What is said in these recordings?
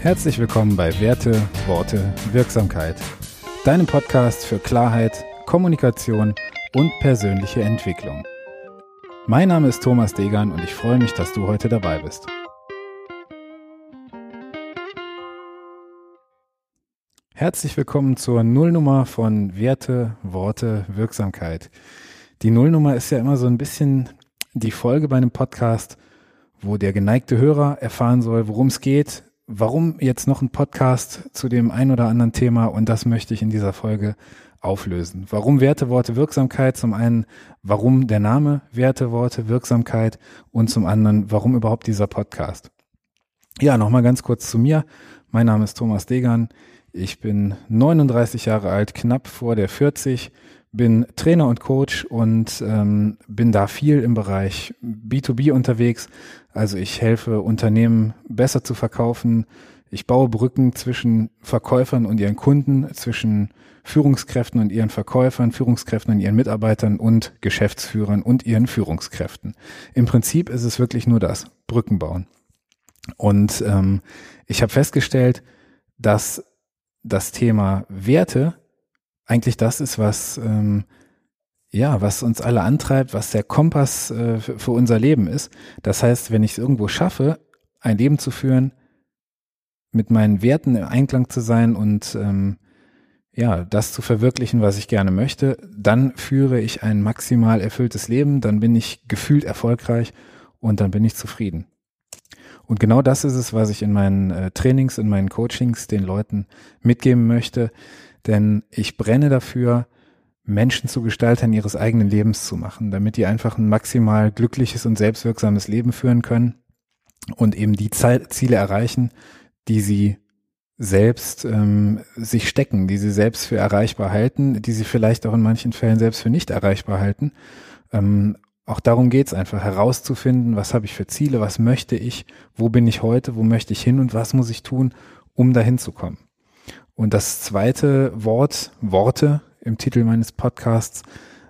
Herzlich willkommen bei Werte, Worte, Wirksamkeit. Deinem Podcast für Klarheit, Kommunikation und persönliche Entwicklung. Mein Name ist Thomas Degan und ich freue mich, dass du heute dabei bist. Herzlich willkommen zur Nullnummer von Werte, Worte, Wirksamkeit. Die Nullnummer ist ja immer so ein bisschen die Folge bei einem Podcast, wo der geneigte Hörer erfahren soll, worum es geht, warum jetzt noch ein Podcast zu dem ein oder anderen Thema und das möchte ich in dieser Folge auflösen. Warum Werte, Worte, Wirksamkeit? Zum einen, warum der Name Werte, Worte, Wirksamkeit und zum anderen, warum überhaupt dieser Podcast? Ja, nochmal ganz kurz zu mir. Mein Name ist Thomas Degan. Ich bin 39 Jahre alt, knapp vor der 40, bin Trainer und Coach und ähm, bin da viel im Bereich B2B unterwegs. Also ich helfe Unternehmen besser zu verkaufen. Ich baue Brücken zwischen Verkäufern und ihren Kunden, zwischen Führungskräften und ihren Verkäufern, Führungskräften und ihren Mitarbeitern und Geschäftsführern und ihren Führungskräften. Im Prinzip ist es wirklich nur das, Brücken bauen. Und ähm, ich habe festgestellt, dass das Thema Werte eigentlich das ist, was ähm, ja, was uns alle antreibt, was der Kompass äh, für, unser Leben ist. Das heißt, wenn ich es irgendwo schaffe, ein Leben zu führen, mit meinen Werten im Einklang zu sein und ähm, ja, das zu verwirklichen, was ich gerne möchte, dann führe ich ein maximal erfülltes Leben, dann bin ich gefühlt erfolgreich und dann bin ich zufrieden. Und genau das ist es, was ich in meinen äh, Trainings, in meinen Coachings den Leuten mitgeben möchte, denn ich brenne dafür, Menschen zu Gestaltern ihres eigenen Lebens zu machen, damit die einfach ein maximal glückliches und selbstwirksames Leben führen können und eben die Ziele erreichen, die sie selbst ähm, sich stecken, die sie selbst für erreichbar halten, die sie vielleicht auch in manchen Fällen selbst für nicht erreichbar halten. Ähm, auch darum geht's einfach, herauszufinden, was habe ich für Ziele, was möchte ich, wo bin ich heute, wo möchte ich hin und was muss ich tun, um dahin zu kommen. Und das zweite Wort, Worte im Titel meines Podcasts,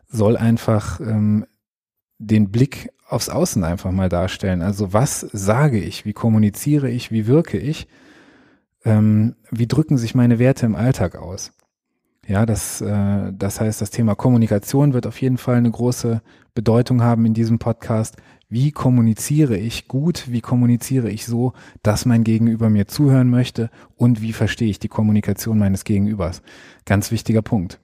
soll einfach ähm, den Blick aufs Außen einfach mal darstellen. Also was sage ich, wie kommuniziere ich, wie wirke ich, ähm, wie drücken sich meine Werte im Alltag aus. Ja, das, äh, das heißt, das Thema Kommunikation wird auf jeden Fall eine große Bedeutung haben in diesem Podcast. Wie kommuniziere ich gut? Wie kommuniziere ich so, dass mein Gegenüber mir zuhören möchte? Und wie verstehe ich die Kommunikation meines Gegenübers? Ganz wichtiger Punkt.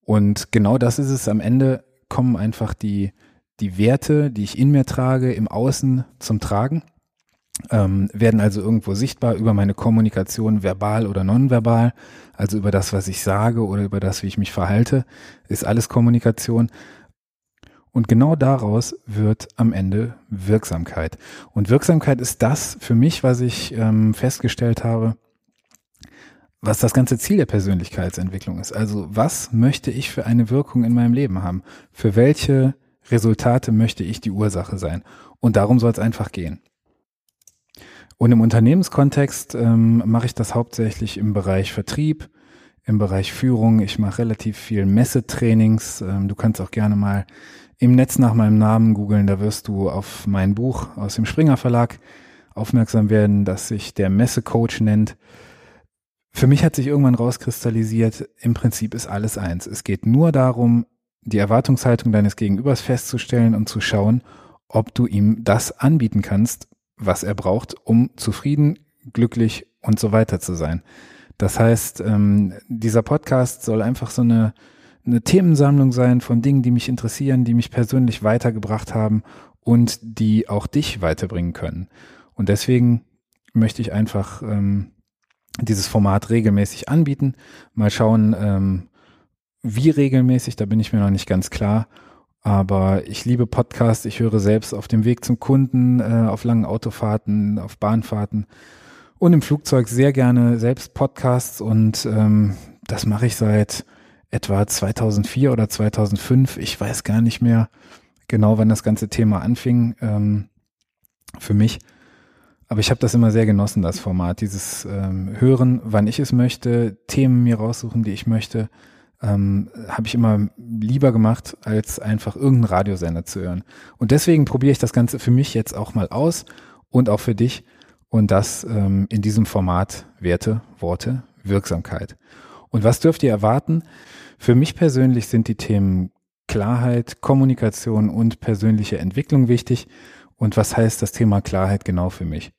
Und genau das ist es. Am Ende kommen einfach die, die Werte, die ich in mir trage, im Außen zum Tragen ähm, werden also irgendwo sichtbar über meine Kommunikation, verbal oder nonverbal, also über das, was ich sage oder über das, wie ich mich verhalte, ist alles Kommunikation. Und genau daraus wird am Ende Wirksamkeit. Und Wirksamkeit ist das für mich, was ich ähm, festgestellt habe, was das ganze Ziel der Persönlichkeitsentwicklung ist. Also was möchte ich für eine Wirkung in meinem Leben haben? Für welche Resultate möchte ich die Ursache sein? Und darum soll es einfach gehen. Und im Unternehmenskontext ähm, mache ich das hauptsächlich im Bereich Vertrieb, im Bereich Führung. Ich mache relativ viel Messetrainings. Ähm, du kannst auch gerne mal im Netz nach meinem Namen googeln. Da wirst du auf mein Buch aus dem Springer Verlag aufmerksam werden, das sich der Messecoach nennt. Für mich hat sich irgendwann rauskristallisiert, im Prinzip ist alles eins. Es geht nur darum, die Erwartungshaltung deines Gegenübers festzustellen und zu schauen, ob du ihm das anbieten kannst, was er braucht, um zufrieden, glücklich und so weiter zu sein. Das heißt, ähm, dieser Podcast soll einfach so eine, eine Themensammlung sein von Dingen, die mich interessieren, die mich persönlich weitergebracht haben und die auch dich weiterbringen können. Und deswegen möchte ich einfach ähm, dieses Format regelmäßig anbieten. Mal schauen, ähm, wie regelmäßig, da bin ich mir noch nicht ganz klar. Aber ich liebe Podcasts. Ich höre selbst auf dem Weg zum Kunden, äh, auf langen Autofahrten, auf Bahnfahrten und im Flugzeug sehr gerne selbst Podcasts. Und ähm, das mache ich seit etwa 2004 oder 2005. Ich weiß gar nicht mehr genau, wann das ganze Thema anfing ähm, für mich. Aber ich habe das immer sehr genossen, das Format, dieses ähm, Hören, wann ich es möchte, Themen mir raussuchen, die ich möchte ähm, habe ich immer lieber gemacht, als einfach irgendeinen Radiosender zu hören. Und deswegen probiere ich das Ganze für mich jetzt auch mal aus und auch für dich. Und das ähm, in diesem Format Werte, Worte, Wirksamkeit. Und was dürft ihr erwarten? Für mich persönlich sind die Themen Klarheit, Kommunikation und persönliche Entwicklung wichtig. Und was heißt das Thema Klarheit genau für mich?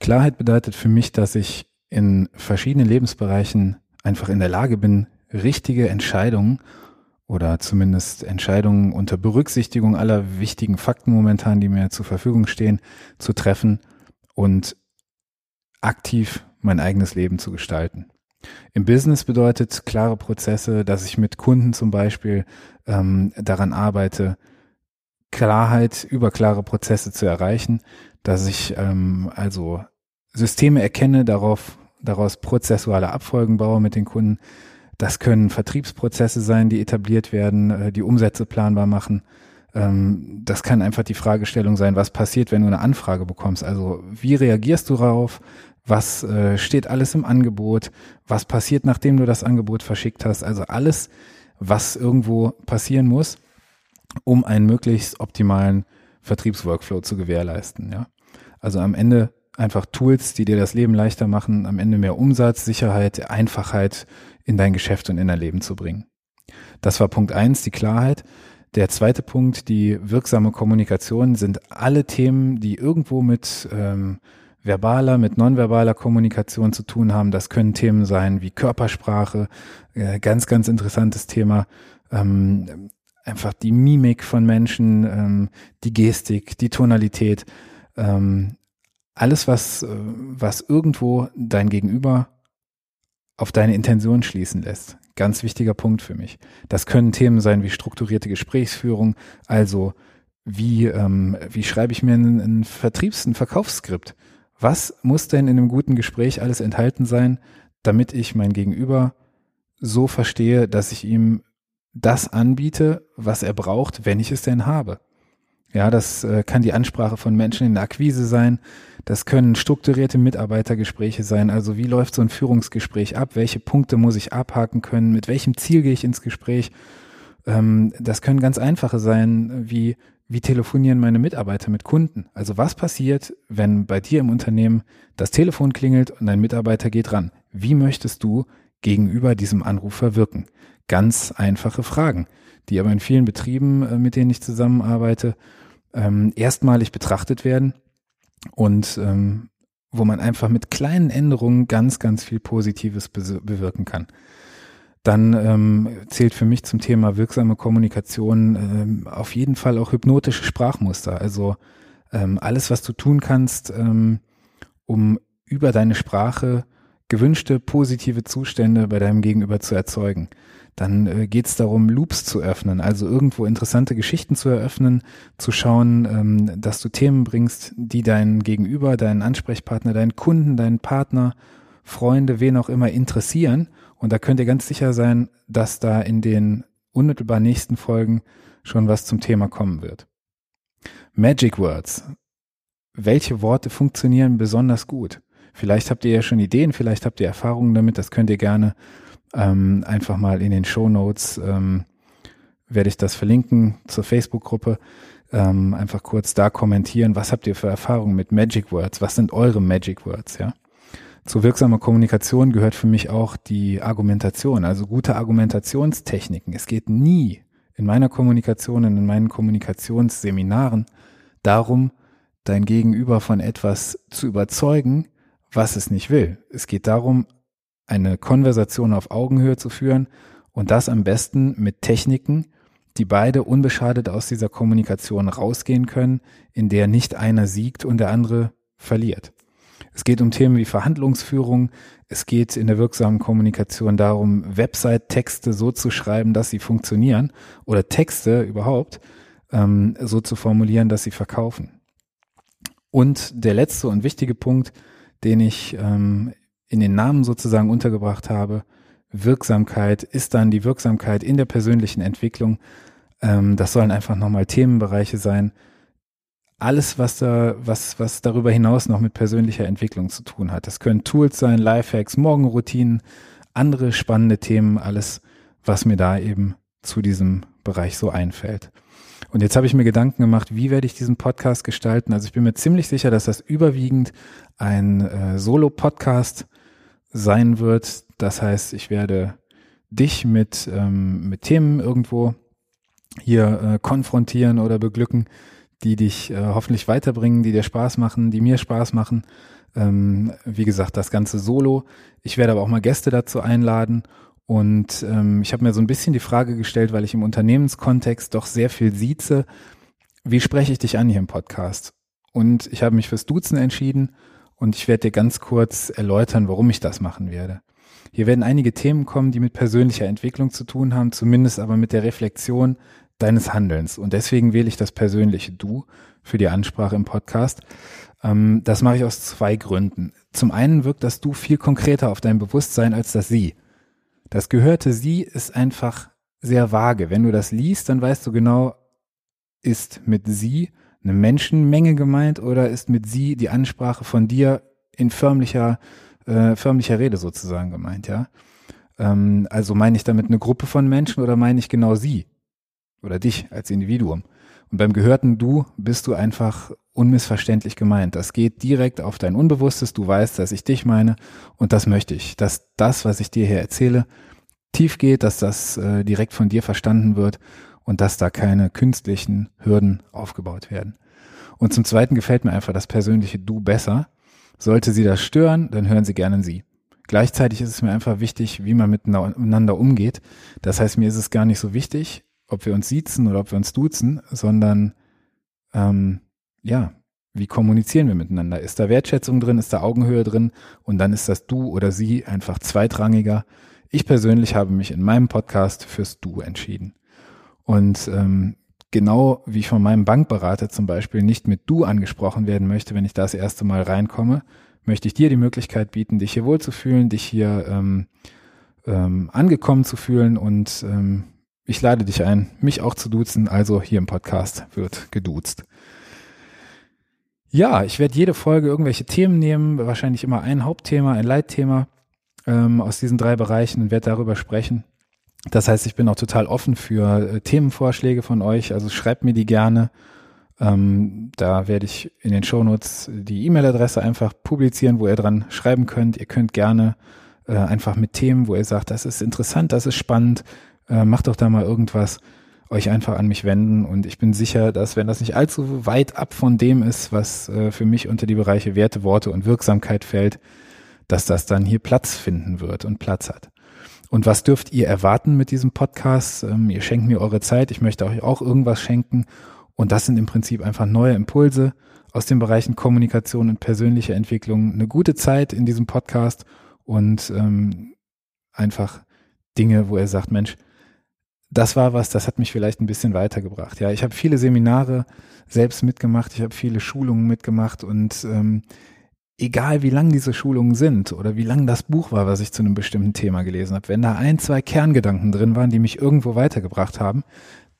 Klarheit bedeutet für mich, dass ich in verschiedenen Lebensbereichen einfach in der Lage bin, richtige Entscheidungen oder zumindest Entscheidungen unter Berücksichtigung aller wichtigen Fakten momentan, die mir zur Verfügung stehen, zu treffen und aktiv mein eigenes Leben zu gestalten. Im Business bedeutet klare Prozesse, dass ich mit Kunden zum Beispiel ähm, daran arbeite, Klarheit über klare Prozesse zu erreichen, dass ich ähm, also Systeme erkenne, darauf, daraus prozessuale Abfolgen baue mit den Kunden. Das können Vertriebsprozesse sein, die etabliert werden, äh, die Umsätze planbar machen. Ähm, das kann einfach die Fragestellung sein, was passiert, wenn du eine Anfrage bekommst. Also wie reagierst du darauf? Was äh, steht alles im Angebot? Was passiert, nachdem du das Angebot verschickt hast? Also alles, was irgendwo passieren muss um einen möglichst optimalen Vertriebsworkflow zu gewährleisten. Ja? Also am Ende einfach Tools, die dir das Leben leichter machen, am Ende mehr Umsatz, Sicherheit, Einfachheit in dein Geschäft und in dein Leben zu bringen. Das war Punkt eins, die Klarheit. Der zweite Punkt, die wirksame Kommunikation, sind alle Themen, die irgendwo mit ähm, verbaler, mit nonverbaler Kommunikation zu tun haben. Das können Themen sein wie Körpersprache, äh, ganz, ganz interessantes Thema. Ähm, einfach die Mimik von Menschen, ähm, die Gestik, die Tonalität, ähm, alles, was, äh, was irgendwo dein Gegenüber auf deine Intention schließen lässt. Ganz wichtiger Punkt für mich. Das können Themen sein wie strukturierte Gesprächsführung, also wie, ähm, wie schreibe ich mir ein, ein Vertriebs-, ein Verkaufsskript? Was muss denn in einem guten Gespräch alles enthalten sein, damit ich mein Gegenüber so verstehe, dass ich ihm das anbiete, was er braucht, wenn ich es denn habe. Ja, das äh, kann die Ansprache von Menschen in der Akquise sein. Das können strukturierte Mitarbeitergespräche sein. Also wie läuft so ein Führungsgespräch ab? Welche Punkte muss ich abhaken können? Mit welchem Ziel gehe ich ins Gespräch? Ähm, das können ganz einfache sein, wie wie telefonieren meine Mitarbeiter mit Kunden? Also was passiert, wenn bei dir im Unternehmen das Telefon klingelt und dein Mitarbeiter geht ran? Wie möchtest du gegenüber diesem Anrufer wirken? ganz einfache Fragen, die aber in vielen Betrieben, äh, mit denen ich zusammenarbeite, ähm, erstmalig betrachtet werden und ähm, wo man einfach mit kleinen Änderungen ganz, ganz viel Positives bewirken kann. Dann ähm, zählt für mich zum Thema wirksame Kommunikation ähm, auf jeden Fall auch hypnotische Sprachmuster. Also ähm, alles, was du tun kannst, ähm, um über deine Sprache gewünschte positive Zustände bei deinem Gegenüber zu erzeugen. Dann äh, geht es darum, Loops zu öffnen, also irgendwo interessante Geschichten zu eröffnen, zu schauen, ähm, dass du Themen bringst, die deinen Gegenüber, deinen Ansprechpartner, deinen Kunden, deinen Partner, Freunde, wen auch immer interessieren. Und da könnt ihr ganz sicher sein, dass da in den unmittelbar nächsten Folgen schon was zum Thema kommen wird. Magic Words. Welche Worte funktionieren besonders gut? Vielleicht habt ihr ja schon Ideen, vielleicht habt ihr Erfahrungen damit, das könnt ihr gerne ähm, einfach mal in den Show Notes ähm, werde ich das verlinken zur Facebook-Gruppe. Ähm, einfach kurz da kommentieren, was habt ihr für Erfahrungen mit Magic Words? Was sind eure Magic Words? Ja. Zu wirksamer Kommunikation gehört für mich auch die Argumentation, also gute Argumentationstechniken. Es geht nie in meiner Kommunikation und in meinen Kommunikationsseminaren darum, dein Gegenüber von etwas zu überzeugen, was es nicht will. Es geht darum, eine Konversation auf Augenhöhe zu führen und das am besten mit Techniken, die beide unbeschadet aus dieser Kommunikation rausgehen können, in der nicht einer siegt und der andere verliert. Es geht um Themen wie Verhandlungsführung. Es geht in der wirksamen Kommunikation darum, Website-Texte so zu schreiben, dass sie funktionieren oder Texte überhaupt ähm, so zu formulieren, dass sie verkaufen. Und der letzte und wichtige Punkt, den ich ähm, in den Namen sozusagen untergebracht habe. Wirksamkeit ist dann die Wirksamkeit in der persönlichen Entwicklung. Ähm, das sollen einfach nochmal Themenbereiche sein. Alles, was da, was, was darüber hinaus noch mit persönlicher Entwicklung zu tun hat. Das können Tools sein, Lifehacks, Morgenroutinen, andere spannende Themen, alles, was mir da eben zu diesem Bereich so einfällt. Und jetzt habe ich mir Gedanken gemacht, wie werde ich diesen Podcast gestalten? Also ich bin mir ziemlich sicher, dass das überwiegend ein äh, Solo-Podcast sein wird. Das heißt, ich werde dich mit, ähm, mit Themen irgendwo hier äh, konfrontieren oder beglücken, die dich äh, hoffentlich weiterbringen, die dir Spaß machen, die mir Spaß machen. Ähm, wie gesagt, das Ganze solo. Ich werde aber auch mal Gäste dazu einladen. Und ähm, ich habe mir so ein bisschen die Frage gestellt, weil ich im Unternehmenskontext doch sehr viel sieze, wie spreche ich dich an hier im Podcast? Und ich habe mich fürs Duzen entschieden und ich werde dir ganz kurz erläutern, warum ich das machen werde. Hier werden einige Themen kommen, die mit persönlicher Entwicklung zu tun haben, zumindest aber mit der Reflexion deines Handelns. Und deswegen wähle ich das persönliche Du für die Ansprache im Podcast. Ähm, das mache ich aus zwei Gründen. Zum einen wirkt das Du viel konkreter auf dein Bewusstsein als das Sie. Das gehörte Sie ist einfach sehr vage. Wenn du das liest, dann weißt du genau, ist mit Sie eine Menschenmenge gemeint oder ist mit Sie die Ansprache von dir in förmlicher, äh, förmlicher Rede sozusagen gemeint, ja? Ähm, also meine ich damit eine Gruppe von Menschen oder meine ich genau Sie oder dich als Individuum? Und beim gehörten Du bist du einfach unmissverständlich gemeint. Das geht direkt auf dein Unbewusstes. Du weißt, dass ich dich meine und das möchte ich, dass das, was ich dir hier erzähle, tief geht, dass das äh, direkt von dir verstanden wird und dass da keine künstlichen Hürden aufgebaut werden. Und zum Zweiten gefällt mir einfach das persönliche Du besser. Sollte Sie das stören, dann hören Sie gerne Sie. Gleichzeitig ist es mir einfach wichtig, wie man miteinander umgeht. Das heißt, mir ist es gar nicht so wichtig, ob wir uns siezen oder ob wir uns duzen, sondern ähm, ja, wie kommunizieren wir miteinander? Ist da Wertschätzung drin? Ist da Augenhöhe drin? Und dann ist das Du oder Sie einfach zweitrangiger. Ich persönlich habe mich in meinem Podcast fürs Du entschieden. Und ähm, genau wie ich von meinem Bankberater zum Beispiel nicht mit Du angesprochen werden möchte, wenn ich das erste Mal reinkomme, möchte ich dir die Möglichkeit bieten, dich hier wohlzufühlen, dich hier ähm, ähm, angekommen zu fühlen und ähm, ich lade dich ein, mich auch zu duzen. Also hier im Podcast wird geduzt. Ja, ich werde jede Folge irgendwelche Themen nehmen, wahrscheinlich immer ein Hauptthema, ein Leitthema ähm, aus diesen drei Bereichen und werde darüber sprechen. Das heißt, ich bin auch total offen für äh, Themenvorschläge von euch. Also schreibt mir die gerne. Ähm, da werde ich in den Shownotes die E-Mail-Adresse einfach publizieren, wo ihr dran schreiben könnt. Ihr könnt gerne äh, einfach mit Themen, wo ihr sagt, das ist interessant, das ist spannend, äh, macht doch da mal irgendwas, euch einfach an mich wenden. Und ich bin sicher, dass wenn das nicht allzu weit ab von dem ist, was äh, für mich unter die Bereiche Werte, Worte und Wirksamkeit fällt, dass das dann hier Platz finden wird und Platz hat. Und was dürft ihr erwarten mit diesem Podcast? Ähm, ihr schenkt mir eure Zeit, ich möchte euch auch irgendwas schenken. Und das sind im Prinzip einfach neue Impulse aus den Bereichen Kommunikation und persönliche Entwicklung. Eine gute Zeit in diesem Podcast und ähm, einfach Dinge, wo er sagt, Mensch, das war was, das hat mich vielleicht ein bisschen weitergebracht. Ja, ich habe viele Seminare selbst mitgemacht, ich habe viele Schulungen mitgemacht und ähm, egal wie lang diese Schulungen sind oder wie lang das Buch war, was ich zu einem bestimmten Thema gelesen habe, wenn da ein, zwei Kerngedanken drin waren, die mich irgendwo weitergebracht haben,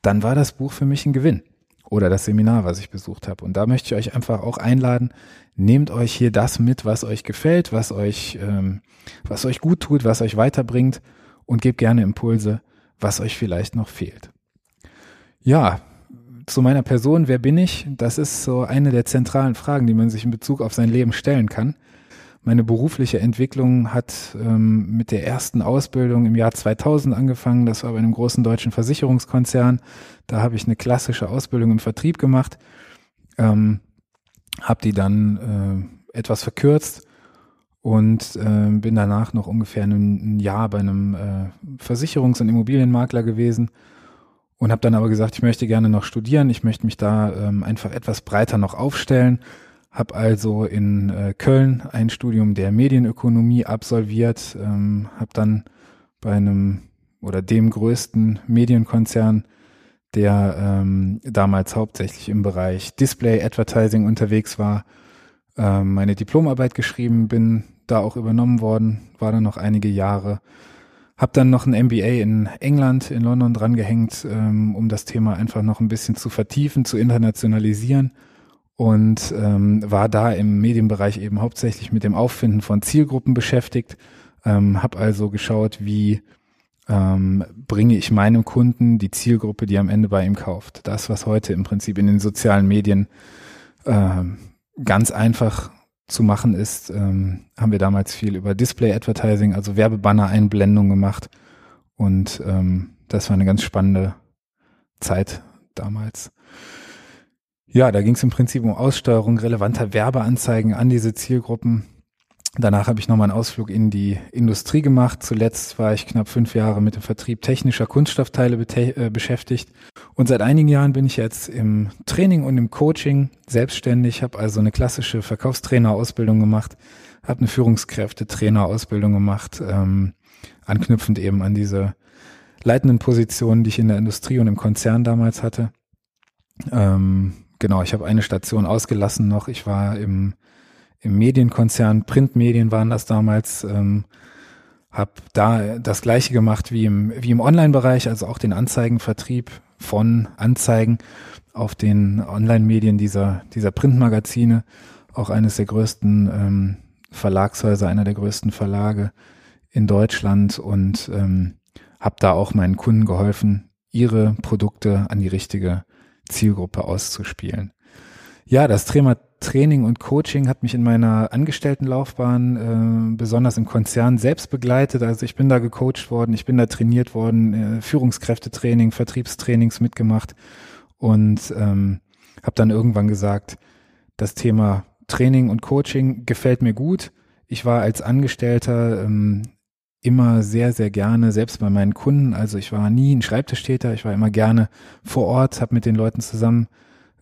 dann war das Buch für mich ein Gewinn oder das Seminar, was ich besucht habe. Und da möchte ich euch einfach auch einladen, nehmt euch hier das mit, was euch gefällt, was euch, ähm, was euch gut tut, was euch weiterbringt und gebt gerne Impulse was euch vielleicht noch fehlt. Ja, zu meiner Person, wer bin ich? Das ist so eine der zentralen Fragen, die man sich in Bezug auf sein Leben stellen kann. Meine berufliche Entwicklung hat ähm, mit der ersten Ausbildung im Jahr 2000 angefangen. Das war bei einem großen deutschen Versicherungskonzern. Da habe ich eine klassische Ausbildung im Vertrieb gemacht, ähm, habe die dann äh, etwas verkürzt und äh, bin danach noch ungefähr ein, Jahr bei einem äh, Versicherungs- und Immobilienmakler gewesen und habe dann aber gesagt, ich möchte gerne noch studieren, ich möchte mich da ähm, einfach etwas breiter noch aufstellen, habe also in äh, Köln ein Studium der Medienökonomie absolviert, ähm, habe dann bei einem oder dem größten Medienkonzern, der ähm, damals hauptsächlich im Bereich Display Advertising unterwegs war, äh, meine Diplomarbeit geschrieben, bin da auch übernommen worden, war dann noch einige Jahre. Hab dann noch ein MBA in England, in London dran gehängt, ähm, um das Thema einfach noch ein bisschen zu vertiefen, zu internationalisieren und ähm, war da im Medienbereich eben hauptsächlich mit dem Auffinden von Zielgruppen beschäftigt. Ähm, hab also geschaut, wie ähm, bringe ich meinem Kunden die Zielgruppe, die am Ende bei ihm kauft. Das, was heute im Prinzip in den sozialen Medien äh, ganz einfach zu machen ist, ähm, haben wir damals viel über Display Advertising, also Werbebanner-Einblendung gemacht. Und ähm, das war eine ganz spannende Zeit damals. Ja, da ging es im Prinzip um Aussteuerung relevanter Werbeanzeigen an diese Zielgruppen. Danach habe ich nochmal einen Ausflug in die Industrie gemacht. Zuletzt war ich knapp fünf Jahre mit dem Vertrieb technischer Kunststoffteile äh, beschäftigt. Und seit einigen Jahren bin ich jetzt im Training und im Coaching selbstständig, habe also eine klassische Verkaufstrainerausbildung gemacht, habe eine Führungskräfte-Trainerausbildung gemacht, ähm, anknüpfend eben an diese leitenden Positionen, die ich in der Industrie und im Konzern damals hatte. Ähm, genau, ich habe eine Station ausgelassen noch. Ich war im, im Medienkonzern, Printmedien waren das damals, ähm, habe da das gleiche gemacht wie im, wie im Online-Bereich, also auch den Anzeigenvertrieb von Anzeigen auf den Online-Medien dieser, dieser Printmagazine, auch eines der größten ähm, Verlagshäuser, einer der größten Verlage in Deutschland und ähm, habe da auch meinen Kunden geholfen, ihre Produkte an die richtige Zielgruppe auszuspielen. Ja, das Thema Training und Coaching hat mich in meiner Angestelltenlaufbahn, äh, besonders im Konzern, selbst begleitet. Also ich bin da gecoacht worden, ich bin da trainiert worden, äh, Führungskräftetraining, Vertriebstrainings mitgemacht und ähm, habe dann irgendwann gesagt, das Thema Training und Coaching gefällt mir gut. Ich war als Angestellter ähm, immer sehr, sehr gerne, selbst bei meinen Kunden. Also ich war nie ein Schreibtischtäter, ich war immer gerne vor Ort, habe mit den Leuten zusammen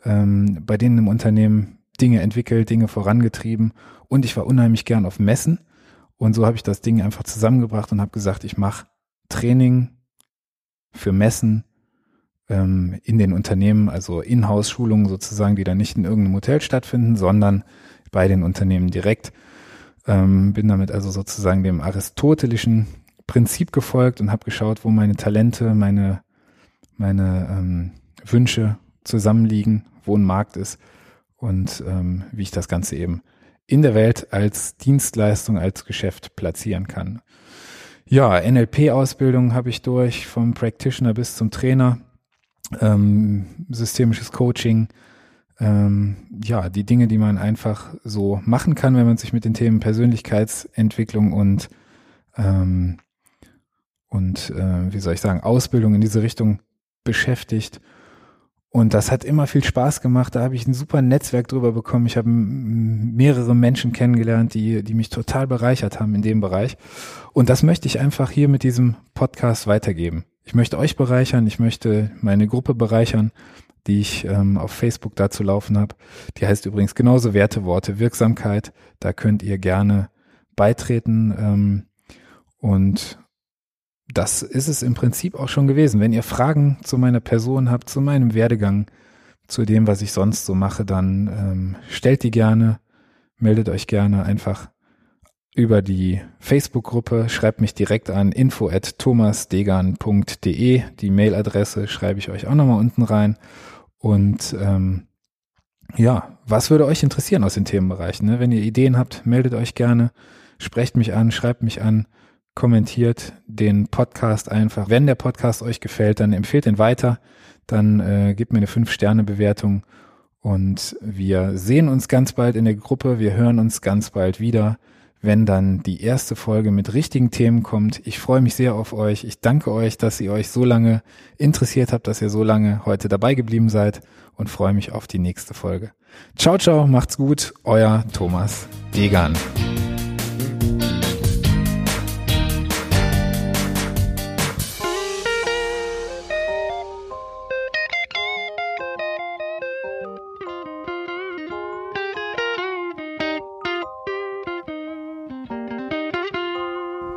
ähm, bei denen im Unternehmen Dinge entwickelt, Dinge vorangetrieben und ich war unheimlich gern auf Messen. Und so habe ich das Ding einfach zusammengebracht und habe gesagt, ich mache Training für Messen ähm, in den Unternehmen, also Inhouse-Schulungen sozusagen, die dann nicht in irgendeinem Hotel stattfinden, sondern bei den Unternehmen direkt. Ähm, bin damit also sozusagen dem aristotelischen Prinzip gefolgt und habe geschaut, wo meine Talente, meine, meine ähm, Wünsche zusammenliegen, wo ein Markt ist und ähm, wie ich das Ganze eben in der Welt als Dienstleistung, als Geschäft platzieren kann. Ja, NLP-Ausbildung habe ich durch, vom Practitioner bis zum Trainer, ähm, systemisches Coaching, ähm, ja, die Dinge, die man einfach so machen kann, wenn man sich mit den Themen Persönlichkeitsentwicklung und ähm, und äh, wie soll ich sagen, Ausbildung in diese Richtung beschäftigt. Und das hat immer viel Spaß gemacht. Da habe ich ein super Netzwerk drüber bekommen. Ich habe mehrere Menschen kennengelernt, die, die mich total bereichert haben in dem Bereich. Und das möchte ich einfach hier mit diesem Podcast weitergeben. Ich möchte euch bereichern, ich möchte meine Gruppe bereichern die ich ähm, auf Facebook dazu laufen habe. Die heißt übrigens genauso Werteworte Wirksamkeit. Da könnt ihr gerne beitreten. Ähm, und das ist es im Prinzip auch schon gewesen. Wenn ihr Fragen zu meiner Person habt, zu meinem Werdegang, zu dem, was ich sonst so mache, dann ähm, stellt die gerne, meldet euch gerne einfach über die Facebook-Gruppe, schreibt mich direkt an info at thomasdegan.de. Die Mailadresse schreibe ich euch auch nochmal unten rein. Und ähm, ja, was würde euch interessieren aus den Themenbereichen? Ne? Wenn ihr Ideen habt, meldet euch gerne, sprecht mich an, schreibt mich an, kommentiert den Podcast einfach. Wenn der Podcast euch gefällt, dann empfehlt ihn weiter, dann äh, gebt mir eine 5-Sterne-Bewertung und wir sehen uns ganz bald in der Gruppe, wir hören uns ganz bald wieder wenn dann die erste Folge mit richtigen Themen kommt. Ich freue mich sehr auf euch. Ich danke euch, dass ihr euch so lange interessiert habt, dass ihr so lange heute dabei geblieben seid und freue mich auf die nächste Folge. Ciao, ciao, macht's gut, euer Thomas Degan.